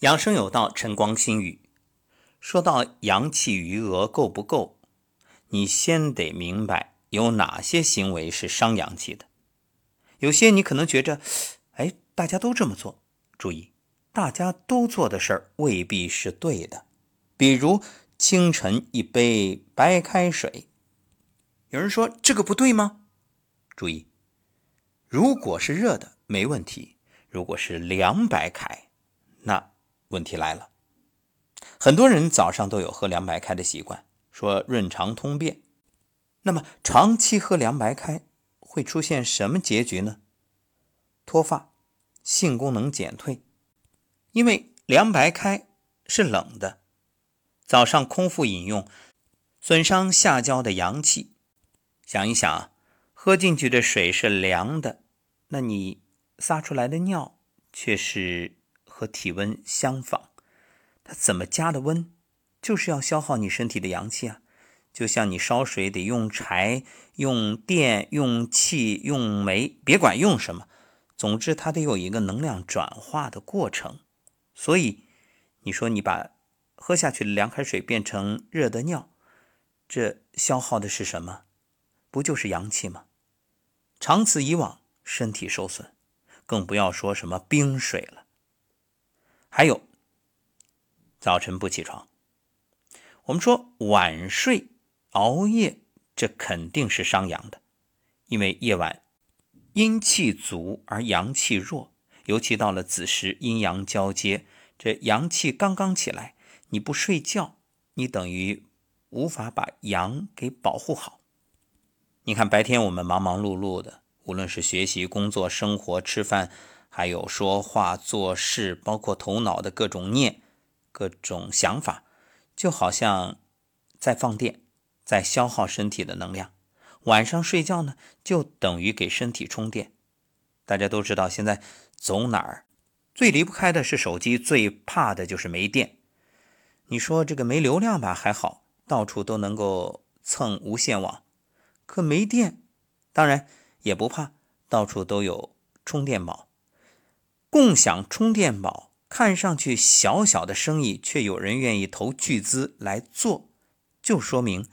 养生有道，晨光心语。说到阳气余额够不够，你先得明白有哪些行为是伤阳气的。有些你可能觉着，哎，大家都这么做。注意，大家都做的事儿未必是对的。比如清晨一杯白开水，有人说这个不对吗？注意，如果是热的没问题，如果是凉白开，那。问题来了，很多人早上都有喝凉白开的习惯，说润肠通便。那么长期喝凉白开会出现什么结局呢？脱发、性功能减退。因为凉白开是冷的，早上空腹饮用，损伤下焦的阳气。想一想，喝进去的水是凉的，那你撒出来的尿却是。和体温相仿，它怎么加的温，就是要消耗你身体的阳气啊！就像你烧水得用柴、用电、用气、用煤，别管用什么，总之它得有一个能量转化的过程。所以，你说你把喝下去的凉开水变成热的尿，这消耗的是什么？不就是阳气吗？长此以往，身体受损，更不要说什么冰水了。还有，早晨不起床，我们说晚睡、熬夜，这肯定是伤阳的，因为夜晚阴气足而阳气弱，尤其到了子时，阴阳交接，这阳气刚刚起来，你不睡觉，你等于无法把阳给保护好。你看白天我们忙忙碌碌的，无论是学习、工作、生活、吃饭。还有说话、做事，包括头脑的各种念、各种想法，就好像在放电，在消耗身体的能量。晚上睡觉呢，就等于给身体充电。大家都知道，现在走哪儿最离不开的是手机，最怕的就是没电。你说这个没流量吧，还好，到处都能够蹭无线网。可没电，当然也不怕，到处都有充电宝。共享充电宝，看上去小小的生意，却有人愿意投巨资来做，就说明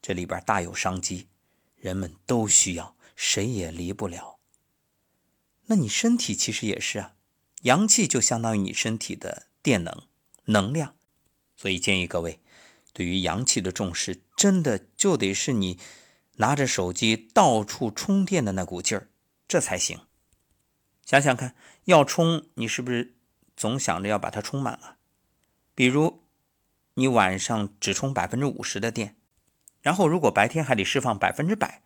这里边大有商机，人们都需要，谁也离不了。那你身体其实也是啊，阳气就相当于你身体的电能能量，所以建议各位，对于阳气的重视，真的就得是你拿着手机到处充电的那股劲儿，这才行。想想看，要充你是不是总想着要把它充满啊？比如你晚上只充百分之五十的电，然后如果白天还得释放百分之百，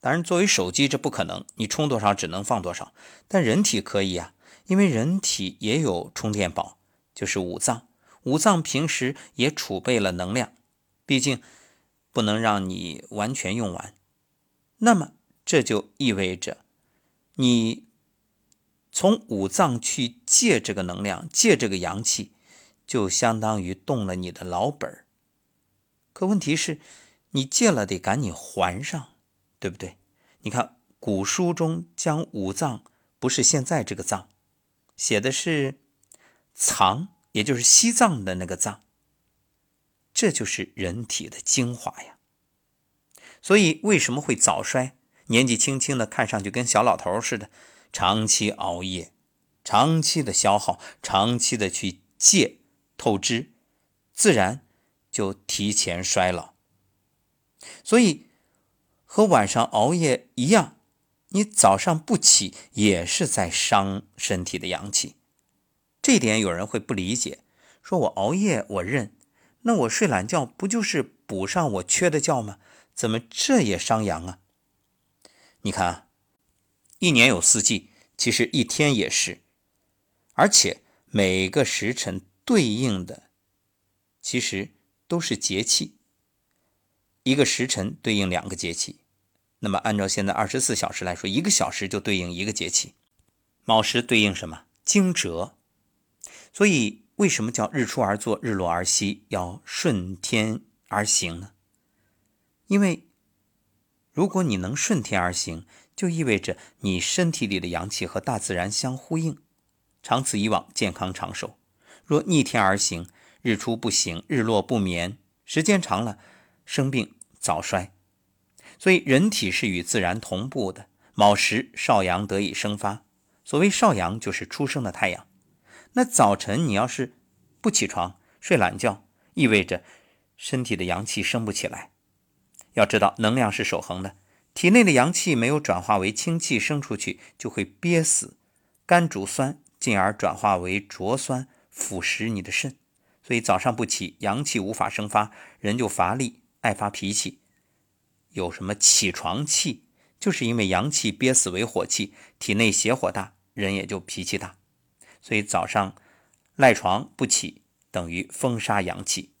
当然作为手机这不可能，你充多少只能放多少。但人体可以啊，因为人体也有充电宝，就是五脏，五脏平时也储备了能量，毕竟不能让你完全用完。那么这就意味着你。从五脏去借这个能量，借这个阳气，就相当于动了你的老本儿。可问题是，你借了得赶紧还上，对不对？你看古书中将五脏不是现在这个脏，写的是藏，也就是西藏的那个藏。这就是人体的精华呀。所以为什么会早衰？年纪轻轻的，看上去跟小老头似的。长期熬夜，长期的消耗，长期的去借透支，自然就提前衰老。所以和晚上熬夜一样，你早上不起也是在伤身体的阳气。这点有人会不理解，说我熬夜我认，那我睡懒觉不就是补上我缺的觉吗？怎么这也伤阳啊？你看啊。一年有四季，其实一天也是，而且每个时辰对应的其实都是节气。一个时辰对应两个节气，那么按照现在二十四小时来说，一个小时就对应一个节气。卯时对应什么？惊蛰。所以为什么叫日出而作，日落而息，要顺天而行呢？因为如果你能顺天而行。就意味着你身体里的阳气和大自然相呼应，长此以往健康长寿。若逆天而行，日出不省，日落不眠，时间长了，生病早衰。所以人体是与自然同步的。卯时少阳得以生发，所谓少阳就是出生的太阳。那早晨你要是不起床睡懒觉，意味着身体的阳气升不起来。要知道能量是守恒的，体内的阳气没有转化为清气升出去，就会憋死，肝主酸，进而转化为浊酸腐蚀你的肾。所以早上不起，阳气无法生发，人就乏力，爱发脾气。有什么起床气，就是因为阳气憋死为火气，体内邪火大，人也就脾气大。所以早上赖床不起，等于封杀阳气。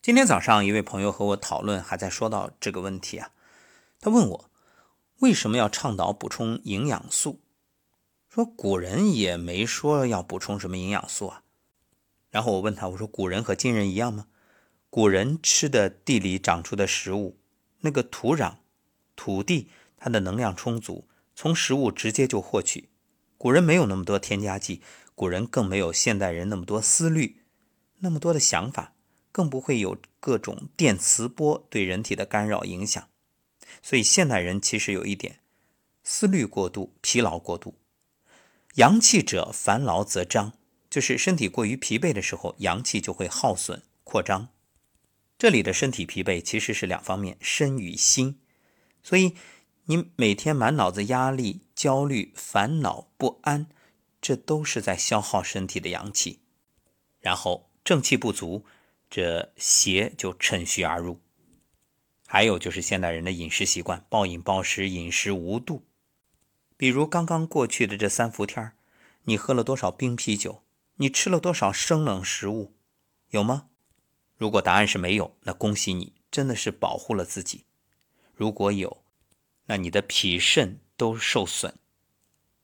今天早上一位朋友和我讨论，还在说到这个问题啊。他问我为什么要倡导补充营养素？说古人也没说要补充什么营养素啊。然后我问他，我说古人和今人一样吗？古人吃的地里长出的食物，那个土壤、土地，它的能量充足，从食物直接就获取。古人没有那么多添加剂，古人更没有现代人那么多思虑，那么多的想法，更不会有各种电磁波对人体的干扰影响。所以现代人其实有一点，思虑过度，疲劳过度。阳气者，烦劳则张，就是身体过于疲惫的时候，阳气就会耗损扩张。这里的身体疲惫其实是两方面，身与心。所以你每天满脑子压力。焦虑、烦恼、不安，这都是在消耗身体的阳气，然后正气不足，这邪就趁虚而入。还有就是现代人的饮食习惯，暴饮暴食，饮食无度。比如刚刚过去的这三伏天你喝了多少冰啤酒？你吃了多少生冷食物？有吗？如果答案是没有，那恭喜你，真的是保护了自己。如果有，那你的脾肾。都受损，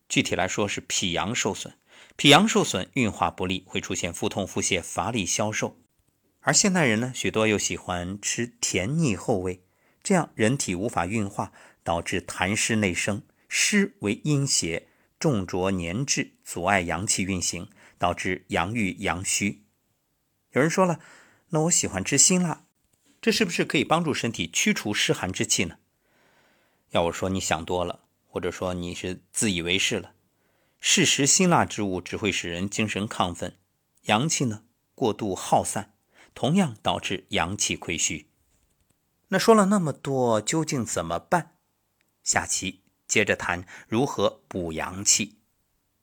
具体来说是脾阳受损，脾阳受损，运化不利，会出现腹痛、腹泻、乏力、消瘦。而现代人呢，许多又喜欢吃甜腻厚味，这样人体无法运化，导致痰湿内生，湿为阴邪，重浊粘滞，阻碍阳气运行，导致阳郁阳虚。有人说了，那我喜欢吃辛辣，这是不是可以帮助身体驱除湿寒之气呢？要我说，你想多了。或者说你是自以为是了，事实辛辣之物只会使人精神亢奋，阳气呢过度耗散，同样导致阳气亏虚。那说了那么多，究竟怎么办？下期接着谈如何补阳气。